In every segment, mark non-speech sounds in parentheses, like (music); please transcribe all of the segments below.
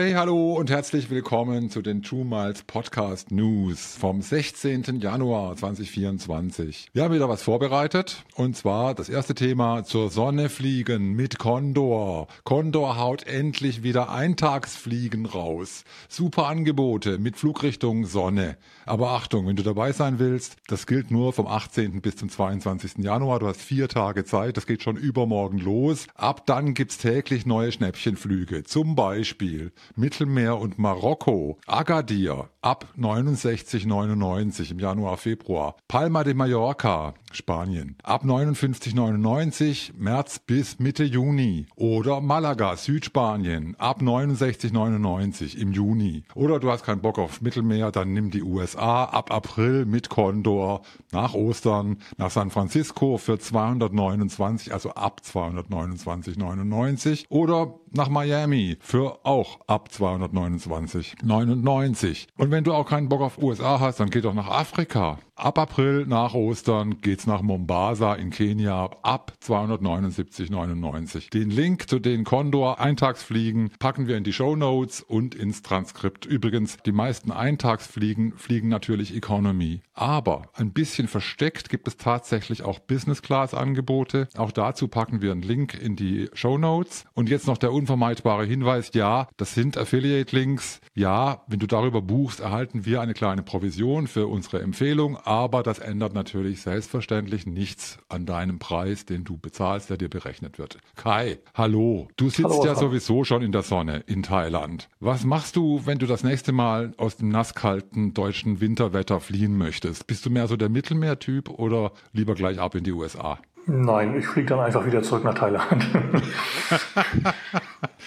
Hey, hallo und herzlich willkommen zu den True Miles Podcast News vom 16. Januar 2024. Wir haben wieder was vorbereitet und zwar das erste Thema zur Sonne fliegen mit Condor. Condor haut endlich wieder Eintagsfliegen raus. Super Angebote mit Flugrichtung Sonne. Aber Achtung, wenn du dabei sein willst, das gilt nur vom 18. bis zum 22. Januar. Du hast vier Tage Zeit. Das geht schon übermorgen los. Ab dann gibt's täglich neue Schnäppchenflüge. Zum Beispiel Mittelmeer und Marokko, Agadir ab 69,99 im Januar, Februar, Palma de Mallorca, Spanien, ab 59,99 März bis Mitte Juni oder Malaga, Südspanien, ab 69,99 im Juni. Oder du hast keinen Bock auf Mittelmeer, dann nimm die USA ab April mit Condor nach Ostern, nach San Francisco für 229, also ab 229,99 oder nach Miami für auch ab 229,99. Und wenn du auch keinen Bock auf USA hast, dann geh doch nach Afrika. Ab April nach Ostern geht's nach Mombasa in Kenia ab 279,99. Den Link zu den Condor Eintagsfliegen packen wir in die Show Notes und ins Transkript. Übrigens, die meisten Eintagsfliegen fliegen natürlich Economy. Aber ein bisschen versteckt gibt es tatsächlich auch Business Class Angebote. Auch dazu packen wir einen Link in die Show Notes. Und jetzt noch der unvermeidbare Hinweis. Ja, das sind Affiliate Links. Ja, wenn du darüber buchst, erhalten wir eine kleine Provision für unsere Empfehlung aber das ändert natürlich selbstverständlich nichts an deinem Preis, den du bezahlst, der dir berechnet wird. Kai, hallo. Du sitzt hallo, ja hallo. sowieso schon in der Sonne in Thailand. Was machst du, wenn du das nächste Mal aus dem nasskalten deutschen Winterwetter fliehen möchtest? Bist du mehr so der Mittelmeertyp oder lieber gleich ab in die USA? Nein, ich fliege dann einfach wieder zurück nach Thailand. (laughs)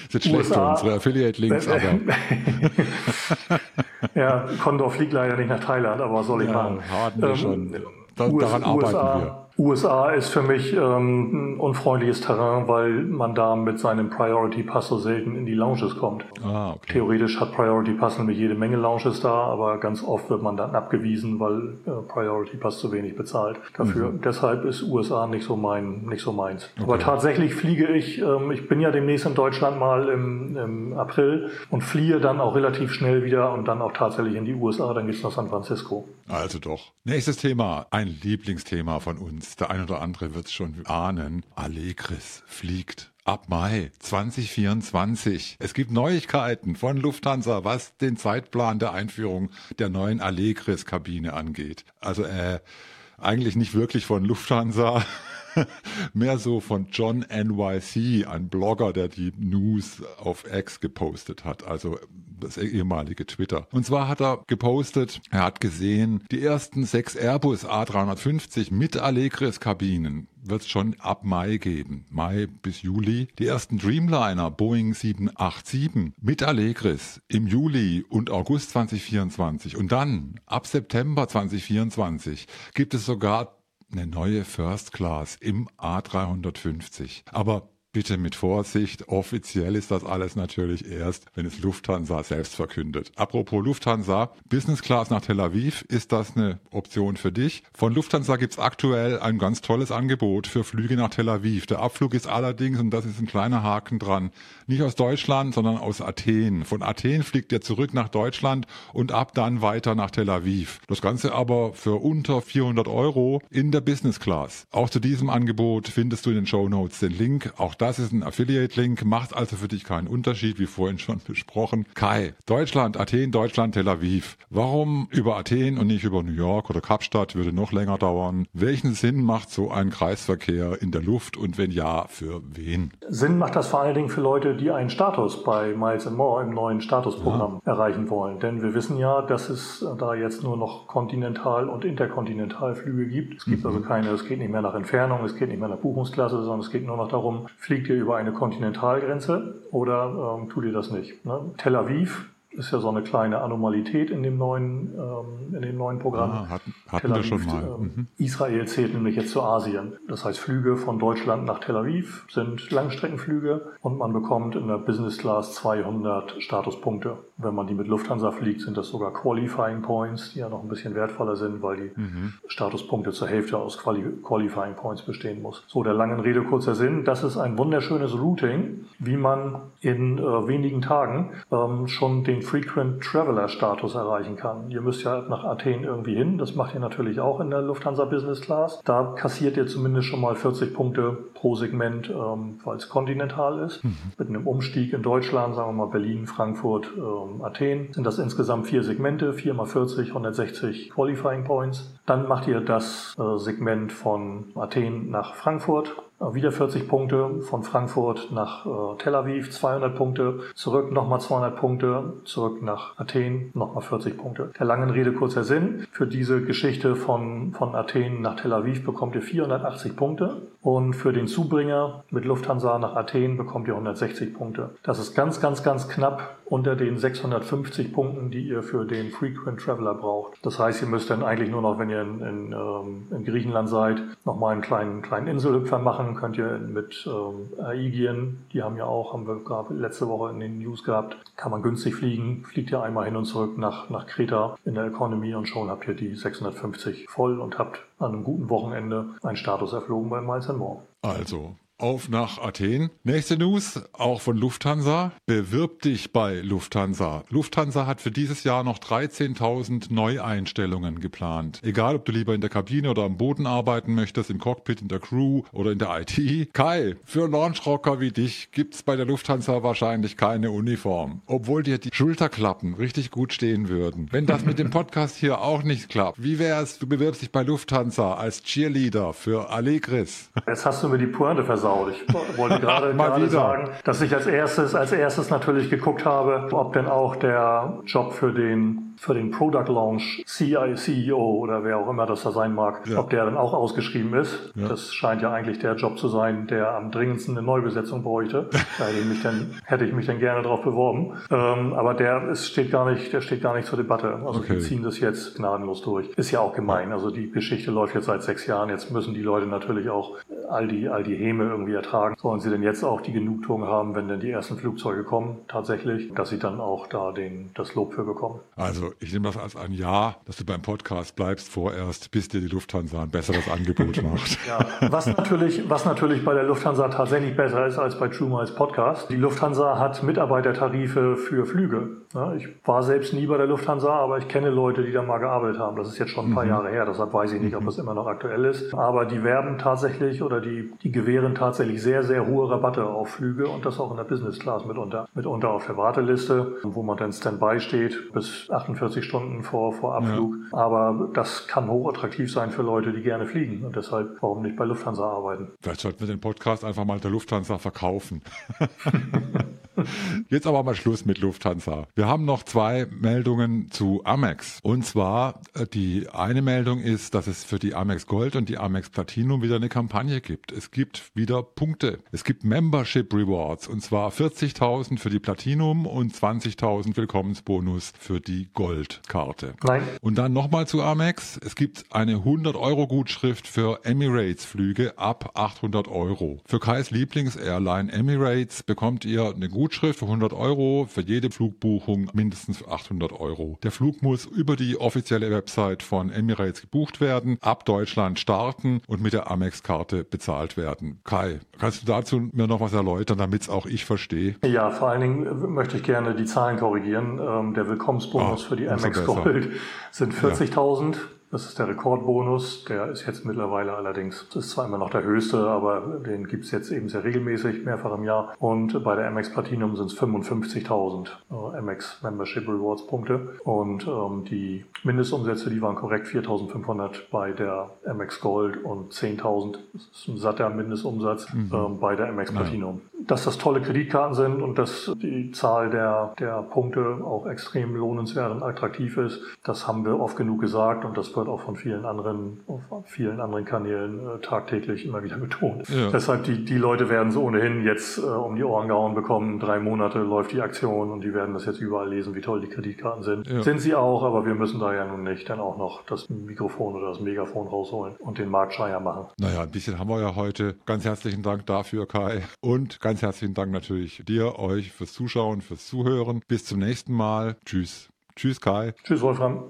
jetzt schlecht für unsere Affiliate-Links, aber. (laughs) ja, Condor fliegt leider nicht nach Thailand, aber was soll ich ja, machen? Hatten wir ähm, schon. Da, daran arbeiten USA, wir. USA ist für mich ähm, ein unfreundliches Terrain, weil man da mit seinem Priority Pass so selten in die Lounges kommt. Ah, okay. Theoretisch hat Priority Pass nämlich jede Menge Lounges da, aber ganz oft wird man dann abgewiesen, weil äh, Priority Pass zu wenig bezahlt dafür. Mhm. Deshalb ist USA nicht so mein, nicht so meins. Okay. Aber tatsächlich fliege ich, ähm, ich bin ja demnächst in Deutschland mal im, im April und fliehe dann auch relativ schnell wieder und dann auch tatsächlich in die USA, dann geht's nach San Francisco. Also doch. Nächstes Thema, ein Lieblingsthema von uns der ein oder andere wird es schon ahnen. Allegris fliegt ab Mai 2024. Es gibt Neuigkeiten von Lufthansa, was den Zeitplan der Einführung der neuen Allegris-Kabine angeht. Also äh, eigentlich nicht wirklich von Lufthansa. (laughs) (laughs) mehr so von John NYC, ein Blogger, der die News auf X gepostet hat. Also das ehemalige Twitter. Und zwar hat er gepostet, er hat gesehen, die ersten sechs Airbus A350 mit Allegris-Kabinen wird es schon ab Mai geben. Mai bis Juli. Die ersten Dreamliner Boeing 787 mit Allegris im Juli und August 2024. Und dann ab September 2024 gibt es sogar eine neue First Class im A350. Aber Bitte mit Vorsicht. Offiziell ist das alles natürlich erst, wenn es Lufthansa selbst verkündet. Apropos Lufthansa, Business Class nach Tel Aviv, ist das eine Option für dich? Von Lufthansa gibt's aktuell ein ganz tolles Angebot für Flüge nach Tel Aviv. Der Abflug ist allerdings, und das ist ein kleiner Haken dran, nicht aus Deutschland, sondern aus Athen. Von Athen fliegt er zurück nach Deutschland und ab dann weiter nach Tel Aviv. Das Ganze aber für unter 400 Euro in der Business Class. Auch zu diesem Angebot findest du in den Show Notes den Link. Auch das ist ein Affiliate-Link, macht also für dich keinen Unterschied, wie vorhin schon (laughs) besprochen. Kai, Deutschland, Athen, Deutschland, Tel Aviv. Warum über Athen und nicht über New York oder Kapstadt würde noch länger dauern? Welchen Sinn macht so ein Kreisverkehr in der Luft und wenn ja, für wen? Sinn macht das vor allen Dingen für Leute, die einen Status bei Miles and More im neuen Statusprogramm ja. erreichen wollen. Denn wir wissen ja, dass es da jetzt nur noch Kontinental- und Interkontinentalflüge gibt. Es gibt mhm. also keine, es geht nicht mehr nach Entfernung, es geht nicht mehr nach Buchungsklasse, sondern es geht nur noch darum, fliegt ihr über eine Kontinentalgrenze oder ähm, tut ihr das nicht? Ne? Tel Aviv ist ja so eine kleine Anomalität in dem neuen, ähm, in dem neuen Programm. Ah, hatten, hatten wir schon mal. Ähm, mhm. Israel zählt nämlich jetzt zu Asien. Das heißt, Flüge von Deutschland nach Tel Aviv sind Langstreckenflüge und man bekommt in der Business Class 200 Statuspunkte. Wenn man die mit Lufthansa fliegt, sind das sogar Qualifying Points, die ja noch ein bisschen wertvoller sind, weil die mhm. Statuspunkte zur Hälfte aus Quali Qualifying Points bestehen muss. So, der langen Rede kurzer Sinn. Das ist ein wunderschönes Routing, wie man in äh, wenigen Tagen ähm, schon den Frequent Traveler Status erreichen kann. Ihr müsst ja nach Athen irgendwie hin. Das macht ihr natürlich auch in der Lufthansa Business Class. Da kassiert ihr zumindest schon mal 40 Punkte pro Segment, ähm, weil es kontinental ist. Mhm. Mit einem Umstieg in Deutschland, sagen wir mal Berlin, Frankfurt, ähm, Athen, sind das insgesamt vier Segmente, 4 mal 40, 160 Qualifying Points. Dann macht ihr das äh, Segment von Athen nach Frankfurt. Wieder 40 Punkte. Von Frankfurt nach äh, Tel Aviv, 200 Punkte, zurück nochmal 200 Punkte, zurück nach Athen, nochmal 40 Punkte. Der langen Rede kurzer Sinn. Für diese Geschichte von, von Athen nach Tel Aviv bekommt ihr 480 Punkte und für den Zubringer mit Lufthansa nach Athen bekommt ihr 160 Punkte. Das ist ganz, ganz, ganz knapp unter den 650 Punkten, die ihr für den Frequent Traveler braucht. Das heißt, ihr müsst dann eigentlich nur noch, wenn ihr in, in, ähm, in Griechenland seid, nochmal einen kleinen, kleinen Inselhüpfer machen. Könnt ihr mit ähm, Aigien, die haben ja auch, haben wir gerade letzte Woche in den News gehabt, kann man günstig fliegen. Fliegt ihr einmal hin und zurück nach, nach Kreta in der Economy und schon habt ihr die 650 voll und habt an einem guten Wochenende einen Status erflogen bei Miles More. Also, auf nach Athen. Nächste News, auch von Lufthansa. Bewirb dich bei Lufthansa. Lufthansa hat für dieses Jahr noch 13.000 Neueinstellungen geplant. Egal, ob du lieber in der Kabine oder am Boden arbeiten möchtest, im Cockpit, in der Crew oder in der IT. Kai, für Launchrocker wie dich gibt's bei der Lufthansa wahrscheinlich keine Uniform. Obwohl dir die Schulterklappen richtig gut stehen würden. Wenn das mit dem (laughs) Podcast hier auch nicht klappt, wie wär's, du bewirbst dich bei Lufthansa als Cheerleader für Allegris? Jetzt hast du mir die Pointe versaut versaut. Ich wollte (laughs) gerade, gerade sagen, dass ich als erstes, als erstes natürlich geguckt habe, ob denn auch der Job für den für den Product Launch CI, CEO oder wer auch immer das da sein mag, ja. ob der dann auch ausgeschrieben ist. Ja. Das scheint ja eigentlich der Job zu sein, der am dringendsten eine Neubesetzung bräuchte. (laughs) da hätte ich mich dann, hätte ich mich dann gerne darauf beworben. Ähm, aber der ist, steht gar nicht, der steht gar nicht zur Debatte. Also okay. die ziehen das jetzt gnadenlos durch. Ist ja auch gemein. Also die Geschichte läuft jetzt seit sechs Jahren. Jetzt müssen die Leute natürlich auch all die, all die Häme irgendwie ertragen. Sollen sie denn jetzt auch die Genugtuung haben, wenn denn die ersten Flugzeuge kommen, tatsächlich, dass sie dann auch da den, das Lob für bekommen? Also ich nehme das als ein Ja, dass du beim Podcast bleibst vorerst, bis dir die Lufthansa ein besseres Angebot macht. Ja, was natürlich, was natürlich bei der Lufthansa tatsächlich besser ist als bei True Miles Podcast. Die Lufthansa hat Mitarbeitertarife für Flüge. Ich war selbst nie bei der Lufthansa, aber ich kenne Leute, die da mal gearbeitet haben. Das ist jetzt schon ein paar mhm. Jahre her, deshalb weiß ich nicht, ob mhm. das immer noch aktuell ist. Aber die werben tatsächlich oder die, die gewähren tatsächlich sehr, sehr hohe Rabatte auf Flüge und das auch in der Business Class mitunter. Mitunter auf der Warteliste, wo man dann Standby steht bis 48 48 Stunden vor, vor Abflug. Ja. Aber das kann hochattraktiv sein für Leute, die gerne fliegen. Und deshalb, warum nicht bei Lufthansa arbeiten? Vielleicht sollten wir den Podcast einfach mal der Lufthansa verkaufen. (laughs) Jetzt aber mal Schluss mit Lufthansa. Wir haben noch zwei Meldungen zu Amex. Und zwar, äh, die eine Meldung ist, dass es für die Amex Gold und die Amex Platinum wieder eine Kampagne gibt. Es gibt wieder Punkte. Es gibt Membership Rewards und zwar 40.000 für die Platinum und 20.000 Willkommensbonus für die Goldkarte. Nein. Und dann nochmal zu Amex. Es gibt eine 100 Euro Gutschrift für Emirates Flüge ab 800 Euro. Für Kais Lieblings-Airline Emirates bekommt ihr eine Gutschrift Gutschrift für 100 Euro, für jede Flugbuchung mindestens 800 Euro. Der Flug muss über die offizielle Website von Emirates gebucht werden, ab Deutschland starten und mit der Amex-Karte bezahlt werden. Kai, kannst du dazu mir noch was erläutern, damit es auch ich verstehe? Ja, vor allen Dingen möchte ich gerne die Zahlen korrigieren. Ähm, der Willkommensbonus ah, für die Amex Gold sind 40.000. Ja. Das ist der Rekordbonus. Der ist jetzt mittlerweile allerdings, das ist zwar immer noch der höchste, aber den gibt es jetzt eben sehr regelmäßig, mehrfach im Jahr. Und bei der MX Platinum sind es 55.000 äh, MX Membership Rewards Punkte. Und ähm, die Mindestumsätze, die waren korrekt 4.500 bei der MX Gold und 10.000, das ist ein satter Mindestumsatz, mhm. ähm, bei der MX Platinum. Dass das tolle Kreditkarten sind und dass die Zahl der, der Punkte auch extrem lohnenswert und attraktiv ist. Das haben wir oft genug gesagt und das wird auch von vielen anderen, auf vielen anderen Kanälen äh, tagtäglich immer wieder (laughs) betont. Ja. Deshalb die, die Leute werden es ohnehin jetzt äh, um die Ohren gehauen bekommen. Drei Monate läuft die Aktion und die werden das jetzt überall lesen, wie toll die Kreditkarten sind. Ja. Sind sie auch, aber wir müssen da ja nun nicht dann auch noch das Mikrofon oder das Megafon rausholen und den Marktschreier machen. Naja, ein bisschen haben wir ja heute. Ganz herzlichen Dank dafür, Kai. Und ganz herzlichen Dank natürlich dir, euch fürs Zuschauen, fürs Zuhören. Bis zum nächsten Mal. Tschüss. Tschüss, Kai. Tschüss, Wolfram.